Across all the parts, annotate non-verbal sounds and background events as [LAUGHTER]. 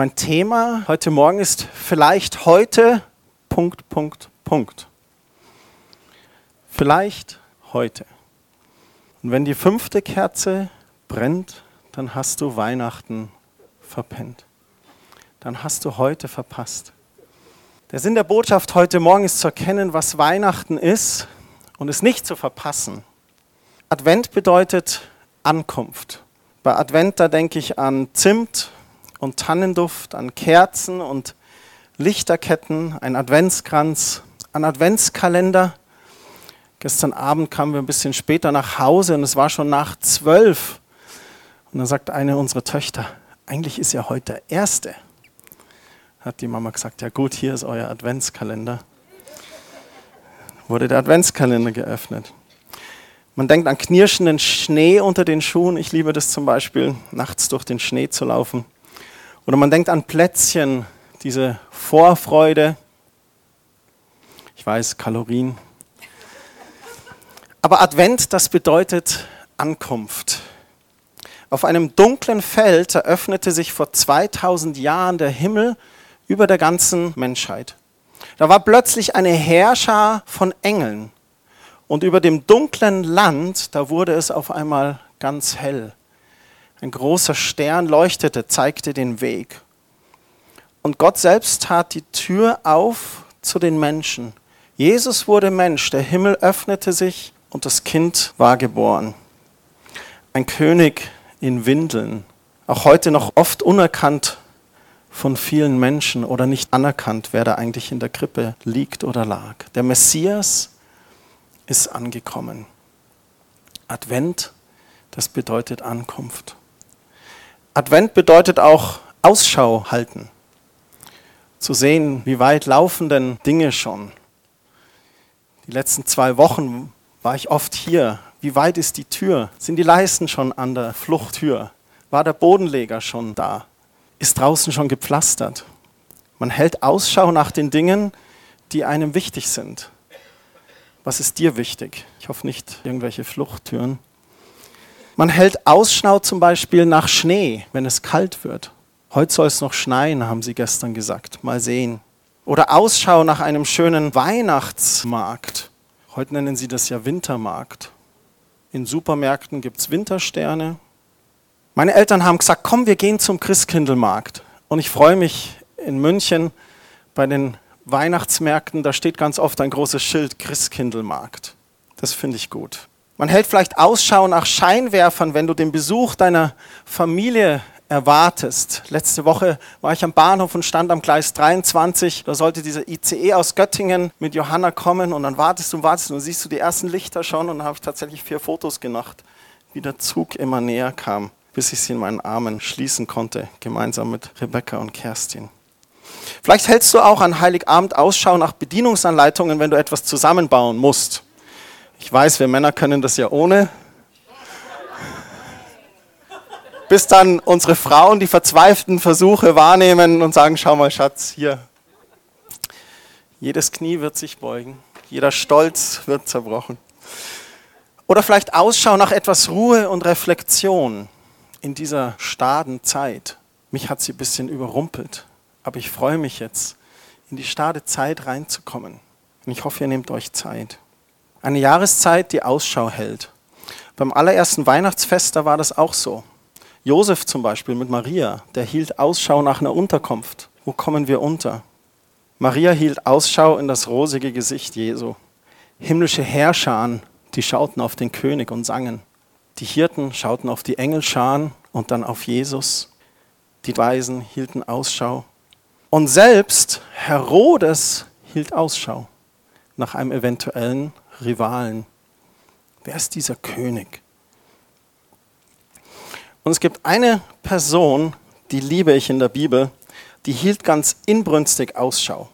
Mein Thema heute Morgen ist vielleicht heute Punkt, Punkt, Punkt. Vielleicht heute. Und wenn die fünfte Kerze brennt, dann hast du Weihnachten verpennt. Dann hast du heute verpasst. Der Sinn der Botschaft heute Morgen ist zu erkennen, was Weihnachten ist und es nicht zu verpassen. Advent bedeutet Ankunft. Bei Advent, da denke ich an Zimt und Tannenduft, an Kerzen und Lichterketten, ein Adventskranz, an Adventskalender. Gestern Abend kamen wir ein bisschen später nach Hause und es war schon nach zwölf. Und dann sagt eine unserer Töchter, eigentlich ist ja heute der erste hat die Mama gesagt, ja gut, hier ist euer Adventskalender. Wurde der Adventskalender geöffnet. Man denkt an knirschenden Schnee unter den Schuhen. Ich liebe das zum Beispiel, nachts durch den Schnee zu laufen. Oder man denkt an Plätzchen, diese Vorfreude. Ich weiß, Kalorien. Aber Advent, das bedeutet Ankunft. Auf einem dunklen Feld eröffnete sich vor 2000 Jahren der Himmel über der ganzen Menschheit. Da war plötzlich eine Herrscher von Engeln. Und über dem dunklen Land, da wurde es auf einmal ganz hell. Ein großer Stern leuchtete, zeigte den Weg. Und Gott selbst tat die Tür auf zu den Menschen. Jesus wurde Mensch, der Himmel öffnete sich und das Kind war geboren. Ein König in Windeln, auch heute noch oft unerkannt von vielen Menschen oder nicht anerkannt, wer da eigentlich in der Krippe liegt oder lag. Der Messias ist angekommen. Advent, das bedeutet Ankunft. Advent bedeutet auch Ausschau halten. Zu sehen, wie weit laufen denn Dinge schon. Die letzten zwei Wochen war ich oft hier. Wie weit ist die Tür? Sind die Leisten schon an der Fluchttür? War der Bodenleger schon da? ist draußen schon gepflastert. Man hält Ausschau nach den Dingen, die einem wichtig sind. Was ist dir wichtig? Ich hoffe nicht irgendwelche Fluchttüren. Man hält Ausschau zum Beispiel nach Schnee, wenn es kalt wird. Heute soll es noch schneien, haben sie gestern gesagt. Mal sehen. Oder Ausschau nach einem schönen Weihnachtsmarkt. Heute nennen sie das ja Wintermarkt. In Supermärkten gibt es Wintersterne, meine Eltern haben gesagt, komm, wir gehen zum Christkindlmarkt. Und ich freue mich in München bei den Weihnachtsmärkten, da steht ganz oft ein großes Schild Christkindlmarkt. Das finde ich gut. Man hält vielleicht Ausschau nach Scheinwerfern, wenn du den Besuch deiner Familie erwartest. Letzte Woche war ich am Bahnhof und stand am Gleis 23. Da sollte dieser ICE aus Göttingen mit Johanna kommen und dann wartest du und wartest und siehst du die ersten Lichter schon und dann habe ich tatsächlich vier Fotos gemacht, wie der Zug immer näher kam bis ich sie in meinen Armen schließen konnte, gemeinsam mit Rebecca und Kerstin. Vielleicht hältst du auch an Heiligabend Ausschau nach Bedienungsanleitungen, wenn du etwas zusammenbauen musst. Ich weiß, wir Männer können das ja ohne. Bis dann unsere Frauen die verzweifelten Versuche wahrnehmen und sagen, schau mal Schatz, hier. Jedes Knie wird sich beugen, jeder Stolz wird zerbrochen. Oder vielleicht Ausschau nach etwas Ruhe und Reflexion in dieser starren Zeit. Mich hat sie ein bisschen überrumpelt, aber ich freue mich jetzt, in die starre Zeit reinzukommen. Und ich hoffe, ihr nehmt euch Zeit. Eine Jahreszeit, die Ausschau hält. Beim allerersten Weihnachtsfest, da war das auch so. Josef zum Beispiel mit Maria, der hielt Ausschau nach einer Unterkunft. Wo kommen wir unter? Maria hielt Ausschau in das rosige Gesicht Jesu. Himmlische Herrscher die schauten auf den König und sangen. Die Hirten schauten auf die Engelscharen und dann auf Jesus. Die Weisen hielten Ausschau. Und selbst Herodes hielt Ausschau nach einem eventuellen Rivalen. Wer ist dieser König? Und es gibt eine Person, die liebe ich in der Bibel, die hielt ganz inbrünstig Ausschau.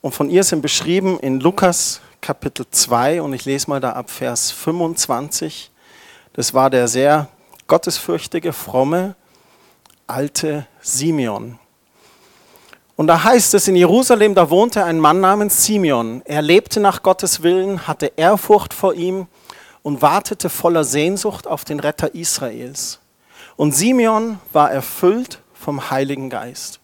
Und von ihr sind beschrieben in Lukas Kapitel 2 und ich lese mal da ab Vers 25. Das war der sehr gottesfürchtige, fromme, alte Simeon. Und da heißt es, in Jerusalem, da wohnte ein Mann namens Simeon. Er lebte nach Gottes Willen, hatte Ehrfurcht vor ihm und wartete voller Sehnsucht auf den Retter Israels. Und Simeon war erfüllt vom Heiligen Geist.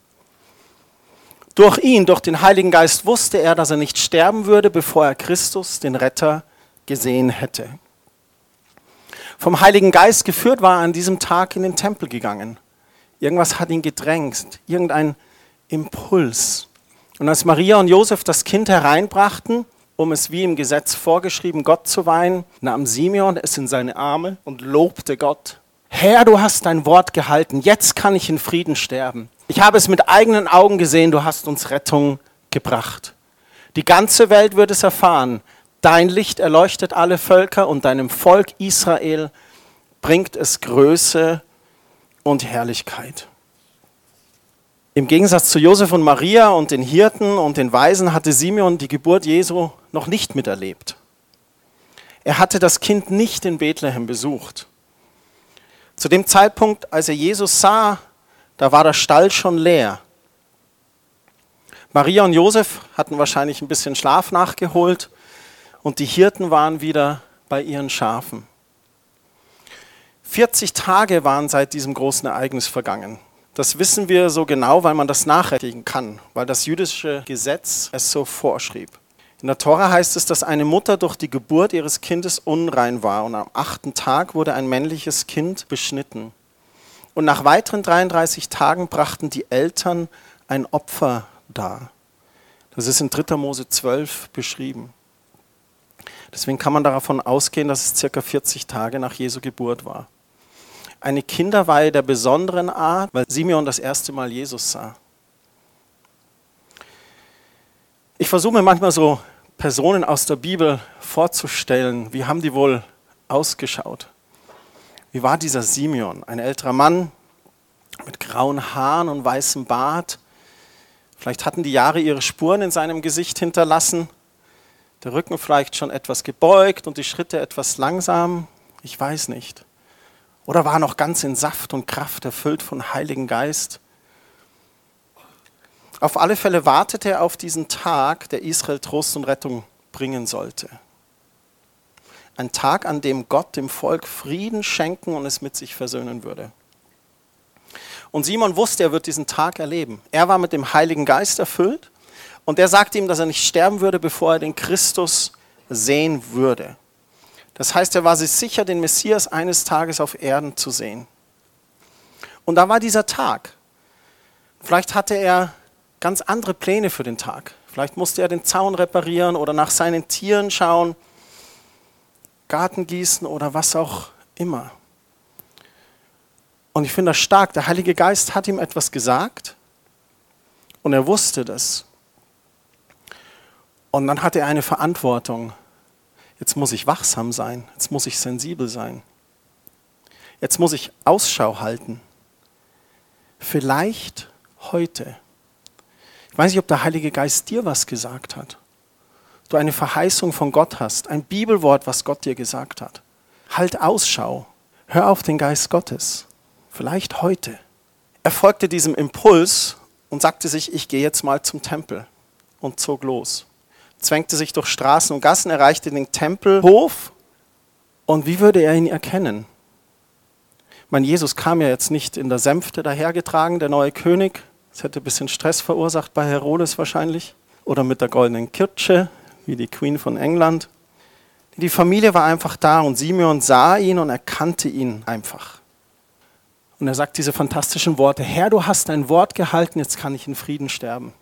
Durch ihn, durch den Heiligen Geist wusste er, dass er nicht sterben würde, bevor er Christus, den Retter, gesehen hätte. Vom Heiligen Geist geführt war er an diesem Tag in den Tempel gegangen. Irgendwas hat ihn gedrängt, irgendein Impuls. Und als Maria und Josef das Kind hereinbrachten, um es wie im Gesetz vorgeschrieben Gott zu weihen, nahm Simeon es in seine Arme und lobte Gott. Herr, du hast dein Wort gehalten, jetzt kann ich in Frieden sterben. Ich habe es mit eigenen Augen gesehen, du hast uns Rettung gebracht. Die ganze Welt wird es erfahren. Dein Licht erleuchtet alle Völker und deinem Volk Israel bringt es Größe und Herrlichkeit. Im Gegensatz zu Josef und Maria und den Hirten und den Weisen hatte Simeon die Geburt Jesu noch nicht miterlebt. Er hatte das Kind nicht in Bethlehem besucht. Zu dem Zeitpunkt, als er Jesus sah, da war der Stall schon leer. Maria und Josef hatten wahrscheinlich ein bisschen Schlaf nachgeholt und die Hirten waren wieder bei ihren Schafen. 40 Tage waren seit diesem großen Ereignis vergangen. Das wissen wir so genau, weil man das nachrechnen kann, weil das jüdische Gesetz es so vorschrieb. In der Tora heißt es, dass eine Mutter durch die Geburt ihres Kindes unrein war und am achten Tag wurde ein männliches Kind beschnitten. Und nach weiteren 33 Tagen brachten die Eltern ein Opfer dar. Das ist in 3. Mose 12 beschrieben. Deswegen kann man davon ausgehen, dass es circa 40 Tage nach Jesu Geburt war eine Kinderweihe der besonderen Art, weil Simeon das erste Mal Jesus sah. Ich versuche mir manchmal so Personen aus der Bibel vorzustellen. Wie haben die wohl ausgeschaut? Wie war dieser Simeon? Ein älterer Mann mit grauen Haaren und weißem Bart. Vielleicht hatten die Jahre ihre Spuren in seinem Gesicht hinterlassen. Der Rücken vielleicht schon etwas gebeugt und die Schritte etwas langsam. Ich weiß nicht. Oder war er noch ganz in Saft und Kraft erfüllt von Heiligen Geist? Auf alle Fälle wartete er auf diesen Tag, der Israel Trost und Rettung bringen sollte. Ein Tag, an dem Gott dem Volk Frieden schenken und es mit sich versöhnen würde. Und Simon wusste, er wird diesen Tag erleben. Er war mit dem Heiligen Geist erfüllt und er sagte ihm, dass er nicht sterben würde, bevor er den Christus sehen würde. Das heißt, er war sich sicher, den Messias eines Tages auf Erden zu sehen. Und da war dieser Tag. Vielleicht hatte er ganz andere Pläne für den Tag. Vielleicht musste er den Zaun reparieren oder nach seinen Tieren schauen, Garten gießen oder was auch immer. Und ich finde das stark. Der Heilige Geist hat ihm etwas gesagt und er wusste das. Und dann hatte er eine Verantwortung Jetzt muss ich wachsam sein, jetzt muss ich sensibel sein. Jetzt muss ich Ausschau halten. Vielleicht heute. Ich weiß nicht, ob der Heilige Geist dir was gesagt hat. Du eine Verheißung von Gott hast, ein Bibelwort, was Gott dir gesagt hat. Halt Ausschau. Hör auf den Geist Gottes. Vielleicht heute. Er folgte diesem Impuls und sagte sich, ich gehe jetzt mal zum Tempel und zog los zwängte sich durch Straßen und Gassen, erreichte den Tempelhof. Und wie würde er ihn erkennen? Mein Jesus kam ja jetzt nicht in der Sänfte dahergetragen, der neue König. Das hätte ein bisschen Stress verursacht bei Herodes wahrscheinlich. Oder mit der goldenen Kirche, wie die Queen von England. Die Familie war einfach da und Simeon sah ihn und erkannte ihn einfach. Und er sagt diese fantastischen Worte, Herr, du hast dein Wort gehalten, jetzt kann ich in Frieden sterben.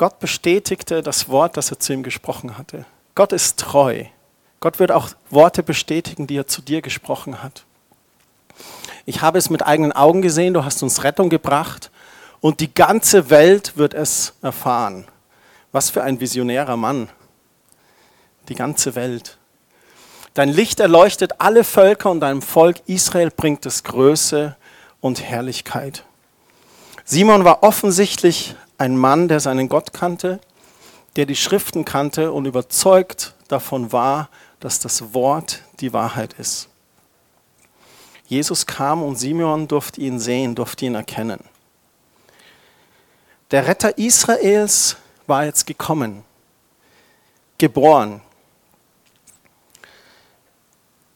Gott bestätigte das Wort, das er zu ihm gesprochen hatte. Gott ist treu. Gott wird auch Worte bestätigen, die er zu dir gesprochen hat. Ich habe es mit eigenen Augen gesehen, du hast uns Rettung gebracht und die ganze Welt wird es erfahren. Was für ein visionärer Mann. Die ganze Welt. Dein Licht erleuchtet alle Völker und deinem Volk Israel bringt es Größe und Herrlichkeit. Simon war offensichtlich ein Mann, der seinen Gott kannte, der die Schriften kannte und überzeugt davon war, dass das Wort die Wahrheit ist. Jesus kam und Simeon durfte ihn sehen, durfte ihn erkennen. Der Retter Israels war jetzt gekommen, geboren.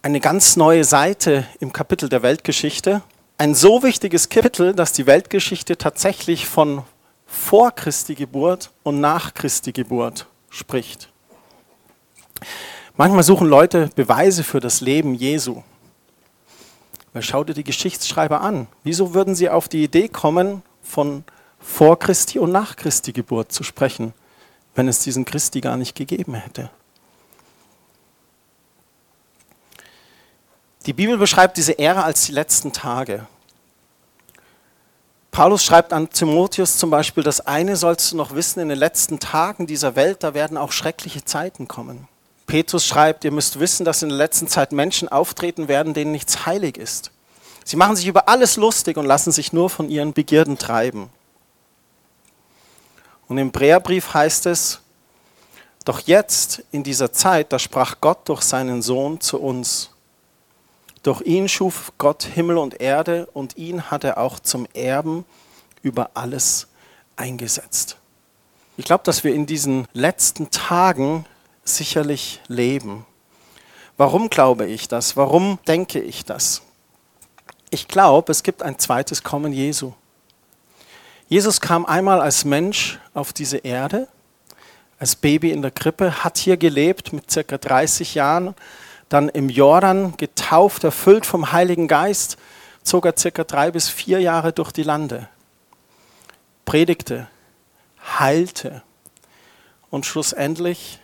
eine ganz neue Seite im Kapitel der Weltgeschichte. Ein so wichtiges Kapitel, dass die Weltgeschichte tatsächlich von vor Christi Geburt und nach Christi Geburt spricht. Manchmal suchen Leute Beweise für das Leben Jesu. Weil schau dir die Geschichtsschreiber an. Wieso würden sie auf die Idee kommen, von vor Christi und nach Christi Geburt zu sprechen, wenn es diesen Christi gar nicht gegeben hätte? Die Bibel beschreibt diese Ära als die letzten Tage. Paulus schreibt an Timotheus zum Beispiel, das eine sollst du noch wissen, in den letzten Tagen dieser Welt, da werden auch schreckliche Zeiten kommen. Petrus schreibt, ihr müsst wissen, dass in der letzten Zeit Menschen auftreten werden, denen nichts heilig ist. Sie machen sich über alles lustig und lassen sich nur von ihren Begierden treiben. Und im Bräerbrief heißt es, doch jetzt in dieser Zeit, da sprach Gott durch seinen Sohn zu uns. Durch ihn schuf Gott Himmel und Erde und ihn hat er auch zum Erben über alles eingesetzt. Ich glaube, dass wir in diesen letzten Tagen sicherlich leben. Warum glaube ich das? Warum denke ich das? Ich glaube, es gibt ein zweites Kommen Jesu. Jesus kam einmal als Mensch auf diese Erde, als Baby in der Krippe, hat hier gelebt mit circa 30 Jahren, dann im Jordan getauft, erfüllt vom Heiligen Geist, zog er circa drei bis vier Jahre durch die Lande, predigte, heilte und schlussendlich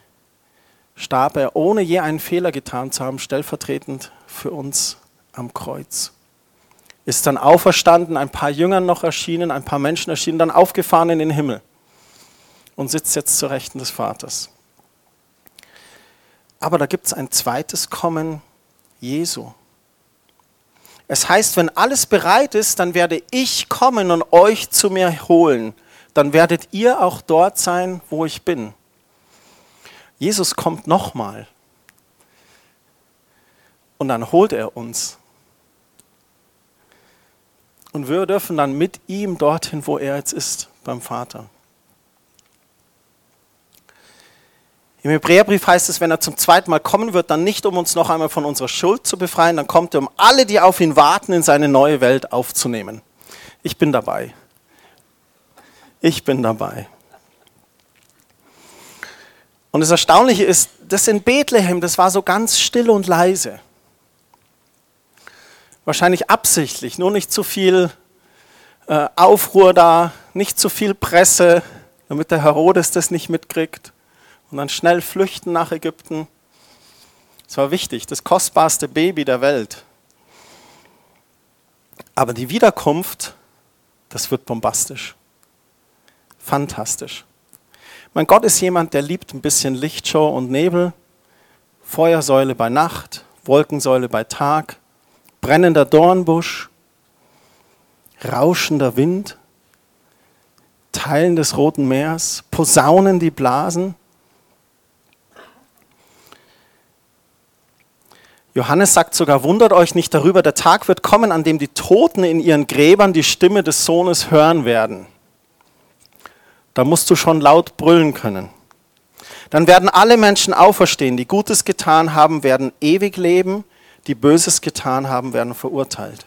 starb er, ohne je einen Fehler getan zu haben, stellvertretend für uns am Kreuz. Ist dann auferstanden, ein paar Jüngern noch erschienen, ein paar Menschen erschienen, dann aufgefahren in den Himmel und sitzt jetzt zur Rechten des Vaters. Aber da gibt es ein zweites Kommen Jesu. Es heißt, wenn alles bereit ist, dann werde ich kommen und euch zu mir holen. Dann werdet ihr auch dort sein, wo ich bin. Jesus kommt nochmal. Und dann holt er uns. Und wir dürfen dann mit ihm dorthin, wo er jetzt ist, beim Vater. Im Hebräerbrief heißt es, wenn er zum zweiten Mal kommen wird, dann nicht um uns noch einmal von unserer Schuld zu befreien, dann kommt er, um alle, die auf ihn warten, in seine neue Welt aufzunehmen. Ich bin dabei. Ich bin dabei. Und das Erstaunliche ist, das in Bethlehem, das war so ganz still und leise. Wahrscheinlich absichtlich, nur nicht zu viel äh, Aufruhr da, nicht zu viel Presse, damit der Herodes das nicht mitkriegt und dann schnell flüchten nach Ägypten. Es war wichtig, das kostbarste Baby der Welt. Aber die Wiederkunft, das wird bombastisch. Fantastisch. Mein Gott ist jemand, der liebt ein bisschen Lichtshow und Nebel, Feuersäule bei Nacht, Wolkensäule bei Tag, brennender Dornbusch, rauschender Wind, Teilen des Roten Meers, Posaunen, die blasen. Johannes sagt sogar, wundert euch nicht darüber, der Tag wird kommen, an dem die Toten in ihren Gräbern die Stimme des Sohnes hören werden. Da musst du schon laut brüllen können. Dann werden alle Menschen auferstehen, die Gutes getan haben, werden ewig leben, die Böses getan haben, werden verurteilt.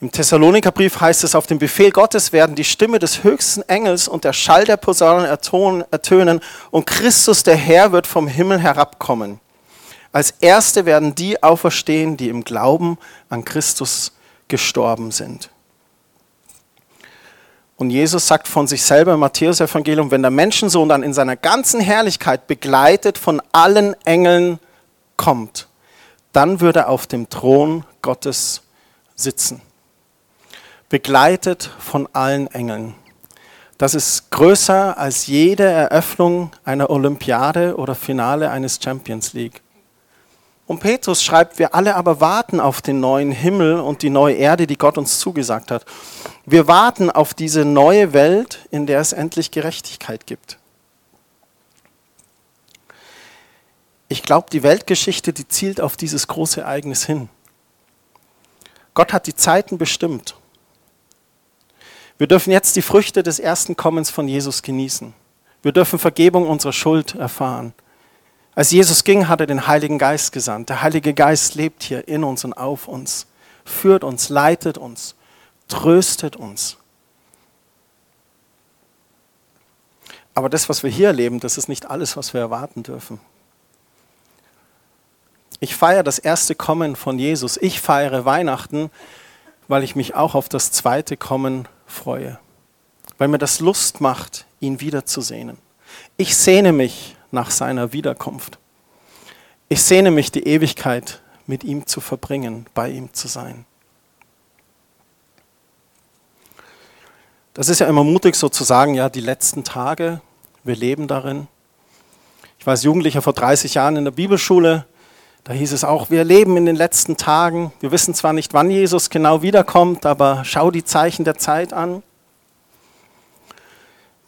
Im Thessalonikerbrief heißt es, auf dem Befehl Gottes werden die Stimme des höchsten Engels und der Schall der Posaunen ertönen und Christus der Herr wird vom Himmel herabkommen. Als Erste werden die auferstehen, die im Glauben an Christus gestorben sind. Und Jesus sagt von sich selber im Matthäus-Evangelium, wenn der Menschensohn dann in seiner ganzen Herrlichkeit begleitet von allen Engeln kommt, dann würde er auf dem Thron Gottes sitzen. Begleitet von allen Engeln. Das ist größer als jede Eröffnung einer Olympiade oder Finale eines Champions League. Und Petrus schreibt, wir alle aber warten auf den neuen Himmel und die neue Erde, die Gott uns zugesagt hat. Wir warten auf diese neue Welt, in der es endlich Gerechtigkeit gibt. Ich glaube, die Weltgeschichte, die zielt auf dieses große Ereignis hin. Gott hat die Zeiten bestimmt. Wir dürfen jetzt die Früchte des ersten Kommens von Jesus genießen. Wir dürfen Vergebung unserer Schuld erfahren Als Jesus ging, hat er den Heiligen Geist gesandt. Der Heilige Geist lebt hier in uns und auf uns, führt uns, leitet uns, tröstet uns. Aber das, was wir hier erleben, das ist nicht alles, was wir erwarten dürfen. Ich feiere das erste Kommen von Jesus. Ich feiere Weihnachten, weil ich mich auch auf das zweite Kommen freue. Weil mir das Lust macht, ihn wiederzusehen. Ich sehne mich nach seiner Wiederkunft. Ich sehne mich, die Ewigkeit mit ihm zu verbringen, bei ihm zu sein. Das ist ja immer mutig so zu sagen, ja, die letzten Tage, wir leben darin. Ich war als Jugendlicher vor 30 Jahren in der Bibelschule, da hieß es auch, wir leben in den letzten Tagen. Wir wissen zwar nicht, wann Jesus genau wiederkommt, aber schau die Zeichen der Zeit an.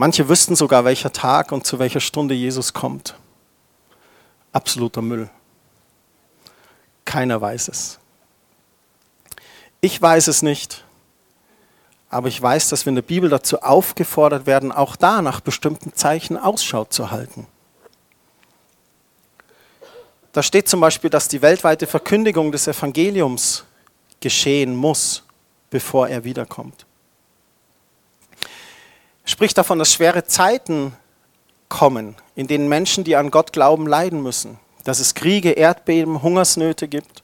Manche wüssten sogar, welcher Tag und zu welcher Stunde Jesus kommt. Absoluter Müll. Keiner weiß es. Ich weiß es nicht, aber ich weiß, dass wir in der Bibel dazu aufgefordert werden, auch da nach bestimmten Zeichen Ausschau zu halten. Da steht zum Beispiel, dass die weltweite Verkündigung des Evangeliums geschehen muss, bevor er wiederkommt. Spricht davon, dass schwere Zeiten kommen, in denen Menschen, die an Gott glauben, leiden müssen. Dass es Kriege, Erdbeben, Hungersnöte gibt.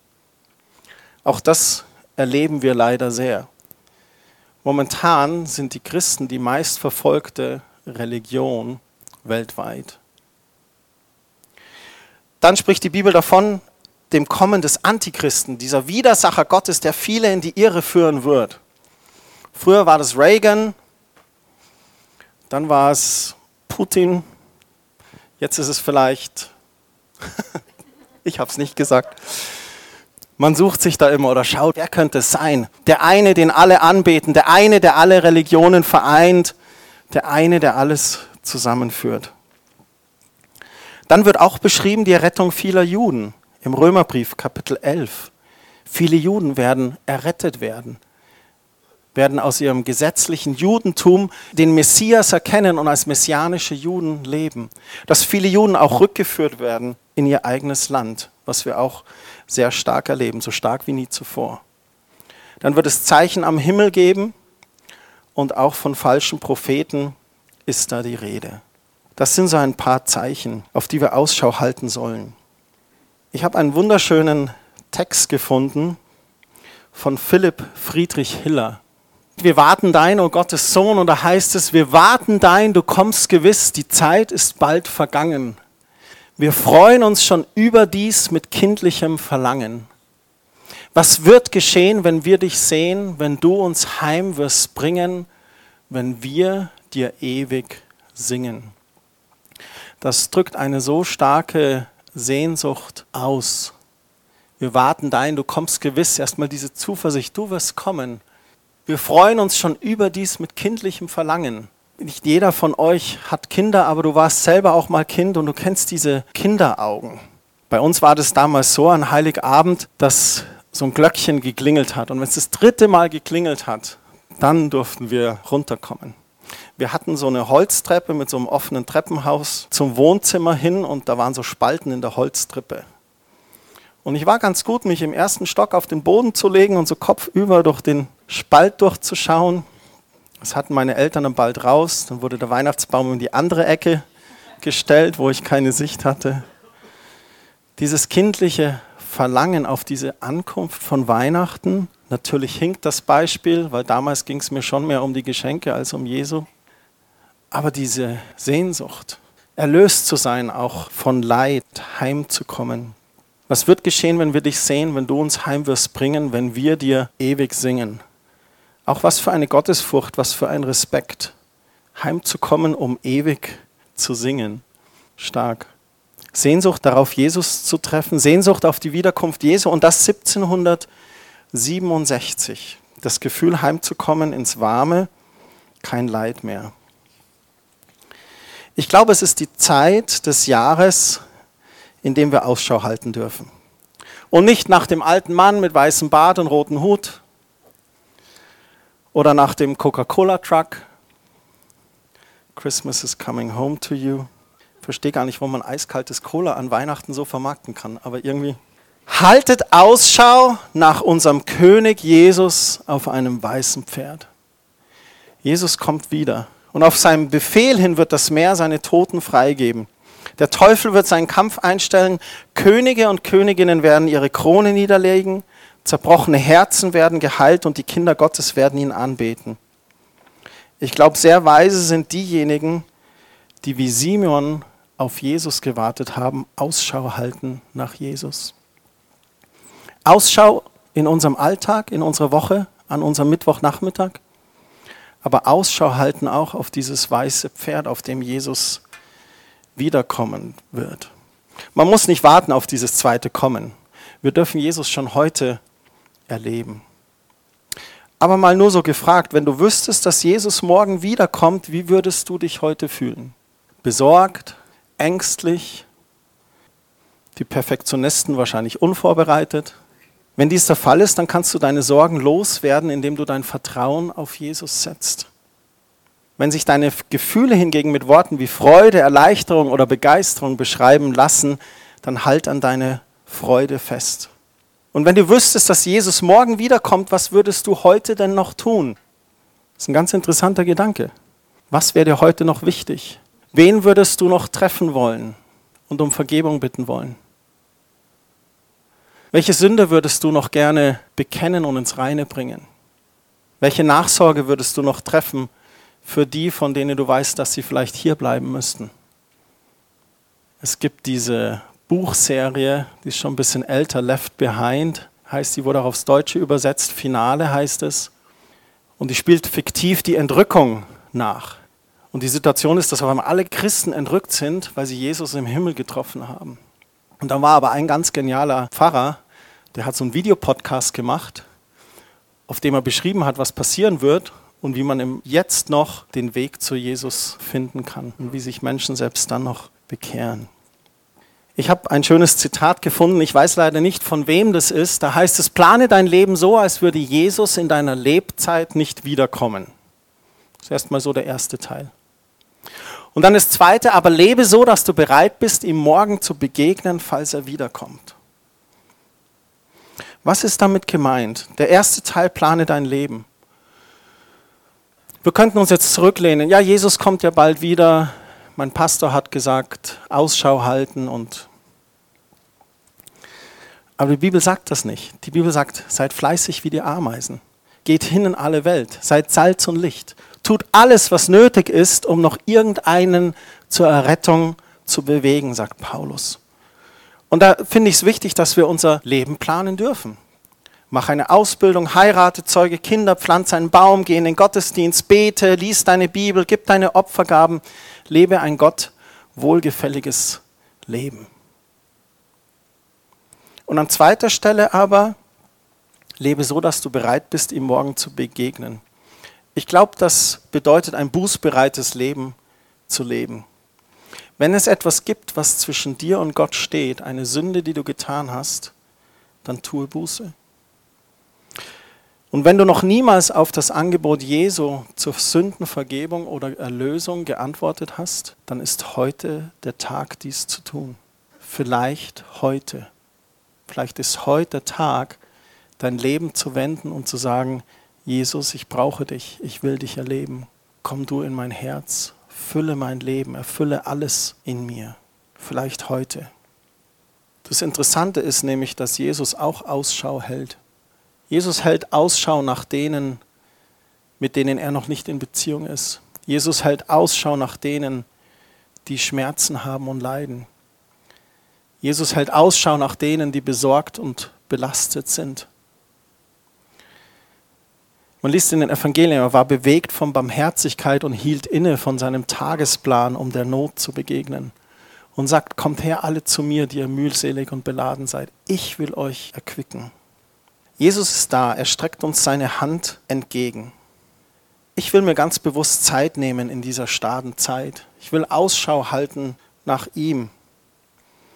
Auch das erleben wir leider sehr. Momentan sind die Christen die meistverfolgte Religion weltweit. Dann spricht die Bibel davon, dem Kommen des Antichristen, dieser Widersacher Gottes, der viele in die Irre führen wird. Früher war das Reagan, dann war es Putin, jetzt ist es vielleicht, [LAUGHS] ich habe es nicht gesagt, man sucht sich da immer oder schaut, wer könnte es sein? Der eine, den alle anbeten, der eine, der alle Religionen vereint, der eine, der alles zusammenführt. Dann wird auch beschrieben die Errettung vieler Juden im Römerbrief Kapitel 11. Viele Juden werden errettet werden, werden aus ihrem gesetzlichen Judentum den Messias erkennen und als messianische Juden leben. Dass viele Juden auch rückgeführt werden in ihr eigenes Land, was wir auch sehr stark erleben, so stark wie nie zuvor. Dann wird es Zeichen am Himmel geben und auch von falschen Propheten ist da die Rede. Das sind so ein paar Zeichen, auf die wir Ausschau halten sollen. Ich habe einen wunderschönen Text gefunden von Philipp Friedrich Hiller. Wir warten dein, o oh Gottes Sohn, und da heißt es, wir warten dein, du kommst gewiss, die Zeit ist bald vergangen. Wir freuen uns schon überdies mit kindlichem Verlangen. Was wird geschehen, wenn wir dich sehen, wenn du uns heim wirst bringen, wenn wir dir ewig singen? das drückt eine so starke Sehnsucht aus. Wir warten dein, du kommst gewiss, erstmal diese Zuversicht, du wirst kommen. Wir freuen uns schon überdies mit kindlichem Verlangen. Nicht jeder von euch hat Kinder, aber du warst selber auch mal Kind und du kennst diese Kinderaugen. Bei uns war das damals so an Heiligabend, dass so ein Glöckchen geklingelt hat. Und wenn es das dritte Mal geklingelt hat, dann durften wir runterkommen. Wir hatten so eine Holztreppe mit so einem offenen Treppenhaus zum Wohnzimmer hin und da waren so Spalten in der Holztreppe. Und ich war ganz gut, mich im ersten Stock auf den Boden zu legen und so kopfüber durch den Spalt durchzuschauen. Das hatten meine Eltern dann bald raus. Dann wurde der Weihnachtsbaum in die andere Ecke gestellt, wo ich keine Sicht hatte. Dieses kindliche Verlangen auf diese Ankunft von Weihnachten, natürlich hinkt das Beispiel, weil damals ging es mir schon mehr um die Geschenke als um Jesu. Aber diese Sehnsucht, erlöst zu sein, auch von Leid, heimzukommen. Was wird geschehen, wenn wir dich sehen, wenn du uns heim wirst bringen, wenn wir dir ewig singen? Auch was für eine Gottesfurcht, was für ein Respekt, heimzukommen, um ewig zu singen. Stark. Sehnsucht darauf, Jesus zu treffen, Sehnsucht auf die Wiederkunft Jesu und das 1767. Das Gefühl, heimzukommen ins Warme, kein Leid mehr. Ich glaube, es ist die Zeit des Jahres, in dem wir Ausschau halten dürfen. Und nicht nach dem alten Mann mit weißem Bart und rotem Hut oder nach dem Coca-Cola-Truck. Christmas is coming home to you. verstehe gar nicht, wo man eiskaltes Cola an Weihnachten so vermarkten kann, aber irgendwie. Haltet Ausschau nach unserem König Jesus auf einem weißen Pferd. Jesus kommt wieder und auf seinen Befehl hin wird das Meer seine Toten freigeben. Der Teufel wird seinen Kampf einstellen, Könige und Königinnen werden ihre Krone niederlegen, zerbrochene Herzen werden geheilt und die Kinder Gottes werden ihn anbeten. Ich glaube, sehr weise sind diejenigen, die wie Simeon auf Jesus gewartet haben, Ausschau halten nach Jesus. Ausschau in unserem Alltag, in unserer Woche, an unserem Mittwochnachmittag, aber Ausschau halten auch auf dieses weiße Pferd, auf dem Jesus wiederkommen wird. Man muss nicht warten auf dieses zweite Kommen. Wir dürfen Jesus schon heute erleben. Aber mal nur so gefragt, wenn du wüsstest, dass Jesus morgen wiederkommt, wie würdest du dich heute fühlen? Besorgt, ängstlich, die Perfektionisten wahrscheinlich unvorbereitet. Wenn dies der Fall ist, dann kannst du deine Sorgen loswerden, indem du dein Vertrauen auf Jesus setzt. Wenn sich deine Gefühle hingegen mit Worten wie Freude, Erleichterung oder Begeisterung beschreiben lassen, dann halt an deine Freude fest. Und wenn du wüsstest, dass Jesus morgen wiederkommt, was würdest du heute denn noch tun? Das ist ein ganz interessanter Gedanke. Was wäre dir heute noch wichtig? Wen würdest du noch treffen wollen und um Vergebung bitten wollen? Welche Sünde würdest du noch gerne bekennen und ins Reine bringen? Welche Nachsorge würdest du noch treffen für die, von denen du weißt, dass sie vielleicht hier bleiben müssten. Es gibt diese Buchserie, die ist schon ein bisschen älter, Left Behind heißt, die wurde auch aufs Deutsche übersetzt, Finale heißt es. Und die spielt fiktiv die Entrückung nach. Und die Situation ist, dass auf einmal alle Christen entrückt sind, weil sie Jesus im Himmel getroffen haben. Und dann war aber ein ganz genialer Pfarrer, der hat so einen Videopodcast gemacht, auf dem er beschrieben hat, was passieren wird und wie man im Jetzt noch den Weg zu Jesus finden kann und wie sich Menschen selbst dann noch bekehren. Ich habe ein schönes Zitat gefunden, ich weiß leider nicht, von wem das ist. Da heißt es, plane dein Leben so, als würde Jesus in deiner Lebzeit nicht wiederkommen. Das ist erstmal so der erste Teil. Und dann das zweite, aber lebe so, dass du bereit bist, ihm morgen zu begegnen, falls er wiederkommt. Was ist damit gemeint? Der erste Teil, plane dein Leben. Wir könnten uns jetzt zurücklehnen. Ja, Jesus kommt ja bald wieder. Mein Pastor hat gesagt, Ausschau halten und. Aber die Bibel sagt das nicht. Die Bibel sagt, seid fleißig wie die Ameisen. Geht hin in alle Welt. Seid Salz und Licht. Tut alles, was nötig ist, um noch irgendeinen zur Errettung zu bewegen, sagt Paulus. Und da finde ich es wichtig, dass wir unser Leben planen dürfen. Mach eine Ausbildung, heirate, zeuge Kinder, pflanze einen Baum, geh in den Gottesdienst, bete, lies deine Bibel, gib deine Opfergaben, lebe ein Gott wohlgefälliges Leben. Und an zweiter Stelle aber, lebe so, dass du bereit bist, ihm morgen zu begegnen. Ich glaube, das bedeutet ein bußbereites Leben zu leben. Wenn es etwas gibt, was zwischen dir und Gott steht, eine Sünde, die du getan hast, dann tue Buße. Und wenn du noch niemals auf das Angebot Jesu zur Sündenvergebung oder Erlösung geantwortet hast, dann ist heute der Tag, dies zu tun. Vielleicht heute. Vielleicht ist heute der Tag, dein Leben zu wenden und zu sagen, Jesus, ich brauche dich, ich will dich erleben. Komm du in mein Herz, fülle mein Leben, erfülle alles in mir. Vielleicht heute. Das Interessante ist nämlich, dass Jesus auch Ausschau hält Jesus hält Ausschau nach denen, mit denen er noch nicht in Beziehung ist. Jesus hält Ausschau nach denen, die Schmerzen haben und leiden. Jesus hält Ausschau nach denen, die besorgt und belastet sind. Man liest in den Evangelien, er war bewegt von Barmherzigkeit und hielt inne von seinem Tagesplan, um der Not zu begegnen. Und sagt, kommt her alle zu mir, die ihr mühselig und beladen seid. Ich will euch erquicken. Jesus ist da, er streckt uns seine Hand entgegen. Ich will mir ganz bewusst Zeit nehmen in dieser starren Zeit. Ich will Ausschau halten nach ihm.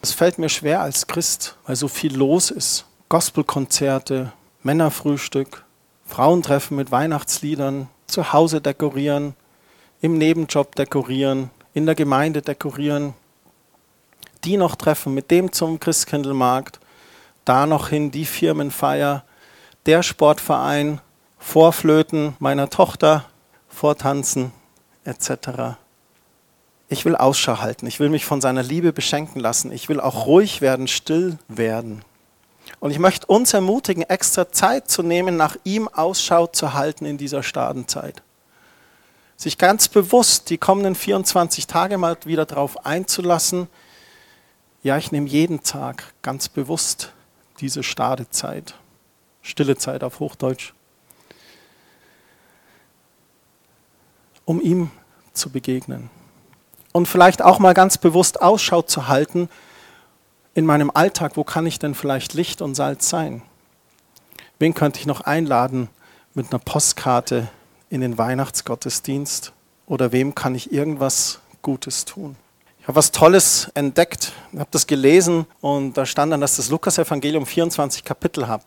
Es fällt mir schwer als Christ, weil so viel los ist. Gospelkonzerte, Männerfrühstück, Frauentreffen mit Weihnachtsliedern, zu Hause dekorieren, im Nebenjob dekorieren, in der Gemeinde dekorieren. die noch treffen, mit dem zum Christkindlmarkt, da noch hin die Firmenfeier, der Sportverein, Vorflöten meiner Tochter, Vortanzen etc. Ich will Ausschau halten, ich will mich von seiner Liebe beschenken lassen, ich will auch ruhig werden, still werden. Und ich möchte uns ermutigen, extra Zeit zu nehmen, nach ihm Ausschau zu halten in dieser Stadenzeit. Sich ganz bewusst die kommenden 24 Tage mal wieder darauf einzulassen, ja, ich nehme jeden Tag ganz bewusst diese Stadezeit, stille Zeit auf Hochdeutsch, um ihm zu begegnen. Und vielleicht auch mal ganz bewusst Ausschau zu halten, in meinem Alltag, wo kann ich denn vielleicht Licht und Salz sein? Wen könnte ich noch einladen mit einer Postkarte in den Weihnachtsgottesdienst? Oder wem kann ich irgendwas Gutes tun? Ich habe was Tolles entdeckt, habe das gelesen und da stand dann, dass das Lukas-Evangelium 24 Kapitel hat.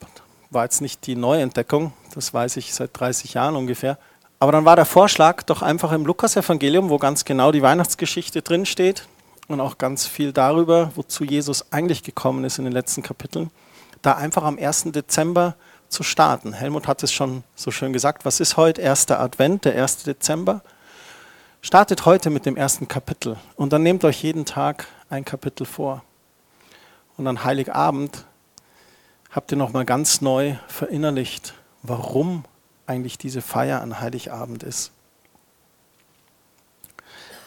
War jetzt nicht die Neuentdeckung, das weiß ich seit 30 Jahren ungefähr. Aber dann war der Vorschlag doch einfach im Lukas-Evangelium, wo ganz genau die Weihnachtsgeschichte drinsteht, und auch ganz viel darüber, wozu Jesus eigentlich gekommen ist in den letzten Kapiteln, da einfach am 1. Dezember zu starten. Helmut hat es schon so schön gesagt, was ist heute? Erster Advent, der 1. Dezember. Startet heute mit dem ersten Kapitel und dann nehmt euch jeden Tag ein Kapitel vor. Und an Heiligabend habt ihr nochmal ganz neu verinnerlicht, warum eigentlich diese Feier an Heiligabend ist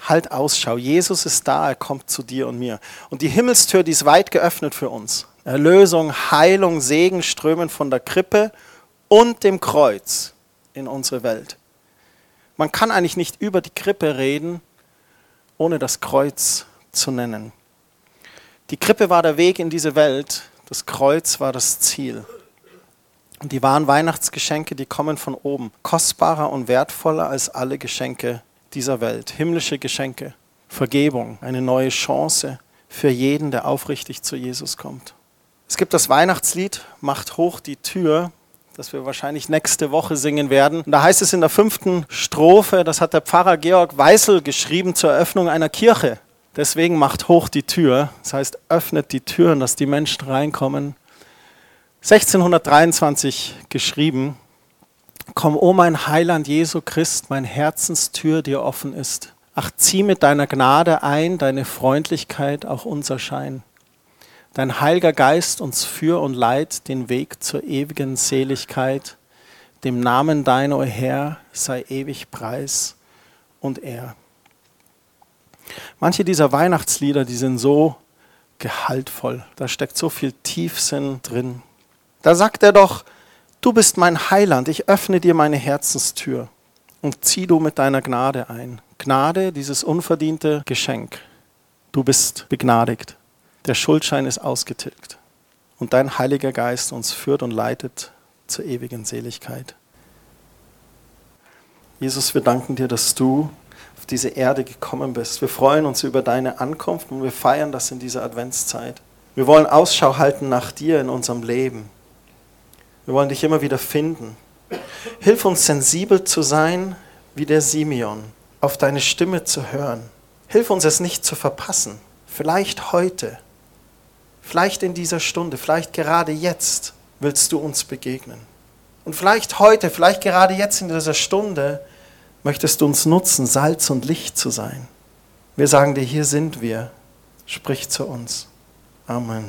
halt Ausschau. Jesus ist da, er kommt zu dir und mir. Und die Himmelstür, die ist weit geöffnet für uns. Erlösung, Heilung, Segen strömen von der Krippe und dem Kreuz in unsere Welt. Man kann eigentlich nicht über die Krippe reden, ohne das Kreuz zu nennen. Die Krippe war der Weg in diese Welt, das Kreuz war das Ziel. Und die wahren Weihnachtsgeschenke, die kommen von oben, kostbarer und wertvoller als alle Geschenke dieser Welt, himmlische Geschenke, Vergebung, eine neue Chance für jeden, der aufrichtig zu Jesus kommt. Es gibt das Weihnachtslied, Macht hoch die Tür, das wir wahrscheinlich nächste Woche singen werden. Und da heißt es in der fünften Strophe, das hat der Pfarrer Georg Weißel geschrieben zur Eröffnung einer Kirche. Deswegen macht hoch die Tür, das heißt öffnet die Türen, dass die Menschen reinkommen. 1623 geschrieben, Komm, o oh mein Heiland Jesu Christ, mein Herzenstür dir offen ist. Ach, zieh mit deiner Gnade ein, deine Freundlichkeit auch unser Schein. Dein Heiliger Geist uns führ und leit den Weg zur ewigen Seligkeit. Dem Namen dein, o Herr, sei ewig Preis und Ehr. Manche dieser Weihnachtslieder, die sind so gehaltvoll. Da steckt so viel Tiefsinn drin. Da sagt er doch, Du bist mein Heiland, ich öffne dir meine Herzenstür und zieh du mit deiner Gnade ein. Gnade, dieses unverdiente Geschenk. Du bist begnadigt. Der Schuldschein ist ausgetilgt. Und dein Heiliger Geist uns führt und leitet zur ewigen Seligkeit. Jesus, wir danken dir, dass du auf diese Erde gekommen bist. Wir freuen uns über deine Ankunft und wir feiern das in dieser Adventszeit. Wir wollen Ausschau halten nach dir in unserem Leben. Wir wollen dich immer wieder finden. Hilf uns sensibel zu sein wie der Simeon, auf deine Stimme zu hören. Hilf uns es nicht zu verpassen. Vielleicht heute, vielleicht in dieser Stunde, vielleicht gerade jetzt willst du uns begegnen. Und vielleicht heute, vielleicht gerade jetzt in dieser Stunde möchtest du uns nutzen, Salz und Licht zu sein. Wir sagen dir, hier sind wir. Sprich zu uns. Amen.